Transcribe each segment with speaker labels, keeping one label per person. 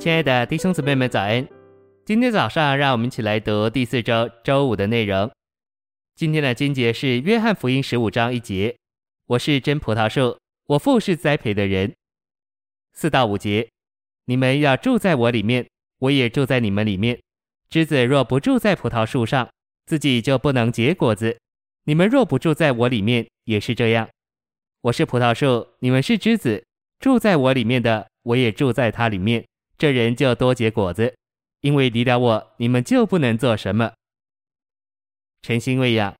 Speaker 1: 亲爱的弟兄姊妹们，早安！今天早上，让我们一起来读第四周周五的内容。今天的经节是约翰福音十五章一节：“我是真葡萄树，我父是栽培的人。”四到五节：“你们要住在我里面，我也住在你们里面。枝子若不住在葡萄树上，自己就不能结果子。你们若不住在我里面，也是这样。我是葡萄树，你们是枝子，住在我里面的，我也住在他里面。”这人就多结果子，因为离了我，你们就不能做什么。晨星喂养，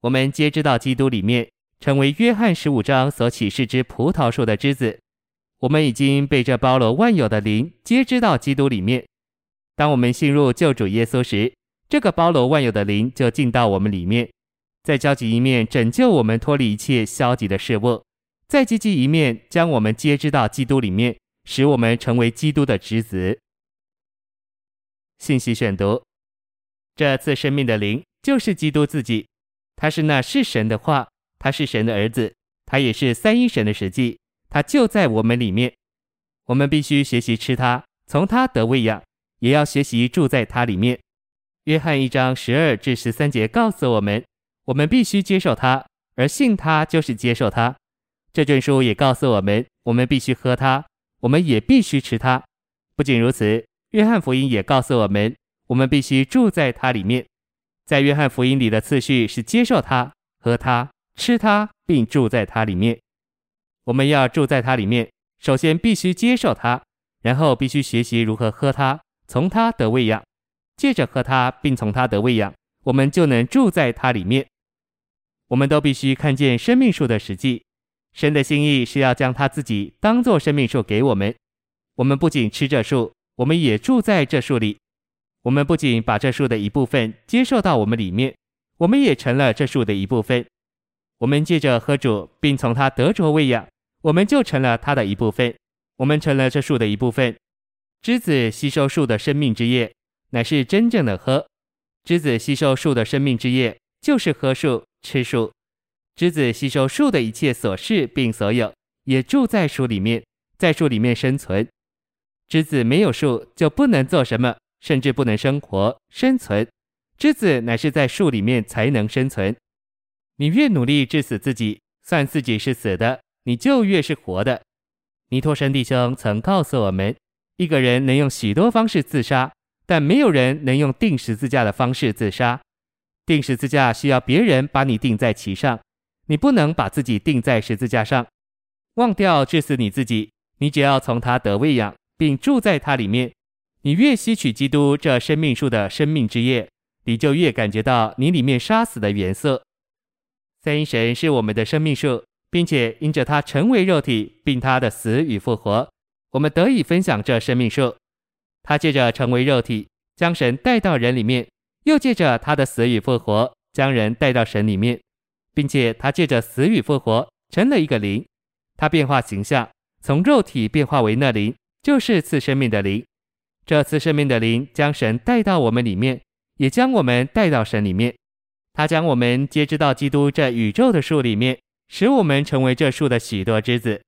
Speaker 1: 我们皆知道基督里面成为约翰十五章所启示之葡萄树的枝子。我们已经被这包罗万有的灵皆知道基督里面。当我们信入救主耶稣时，这个包罗万有的灵就进到我们里面，在消极一面拯救我们脱离一切消极的事物，在积极一面将我们皆知道基督里面。使我们成为基督的侄子。信息选读：这次生命的灵就是基督自己，他是那是神的话，他是神的儿子，他也是三一神的实际，他就在我们里面。我们必须学习吃他，从他得喂养，也要学习住在他里面。约翰一章十二至十三节告诉我们，我们必须接受他，而信他就是接受他。这卷书也告诉我们，我们必须喝他。我们也必须吃它。不仅如此，约翰福音也告诉我们，我们必须住在它里面。在约翰福音里的次序是接受它、喝它、吃它，并住在它里面。我们要住在它里面，首先必须接受它，然后必须学习如何喝它，从它得喂养。借着喝它，并从它得喂养，我们就能住在它里面。我们都必须看见生命树的实际。神的心意是要将他自己当作生命树给我们。我们不仅吃这树，我们也住在这树里。我们不仅把这树的一部分接受到我们里面，我们也成了这树的一部分。我们借着喝主，并从他得着喂养，我们就成了他的一部分。我们成了这树的一部分。枝子吸收树的生命之液，乃是真正的喝。枝子吸收树的生命之液，就是喝树、吃树。枝子吸收树的一切所是，并所有，也住在树里面，在树里面生存。枝子没有树就不能做什么，甚至不能生活生存。枝子乃是在树里面才能生存。你越努力致死自己，算自己是死的，你就越是活的。尼托生弟兄曾告诉我们，一个人能用许多方式自杀，但没有人能用钉十字架的方式自杀。钉十字架需要别人把你钉在其上。你不能把自己钉在十字架上，忘掉致死你自己。你只要从他得喂养，并住在他里面。你越吸取基督这生命树的生命之液，你就越感觉到你里面杀死的颜色。三一神是我们的生命树，并且因着他成为肉体，并他的死与复活，我们得以分享这生命树。他借着成为肉体，将神带到人里面，又借着他的死与复活，将人带到神里面。并且他借着死与复活成了一个灵，他变化形象，从肉体变化为那灵，就是赐生命的灵。这次生命的灵将神带到我们里面，也将我们带到神里面。他将我们接知到基督这宇宙的树里面，使我们成为这树的许多枝子。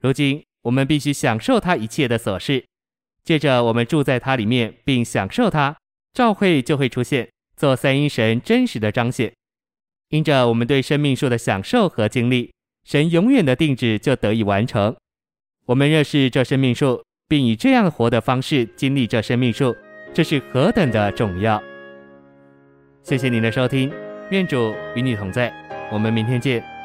Speaker 1: 如今我们必须享受他一切的所是，借着我们住在他里面，并享受他，召会就会出现，做三一神真实的彰显。因着我们对生命树的享受和经历，神永远的定旨就得以完成。我们认识这生命树，并以这样活的方式经历这生命树，这是何等的重要！谢谢您的收听，愿主与你同在，我们明天见。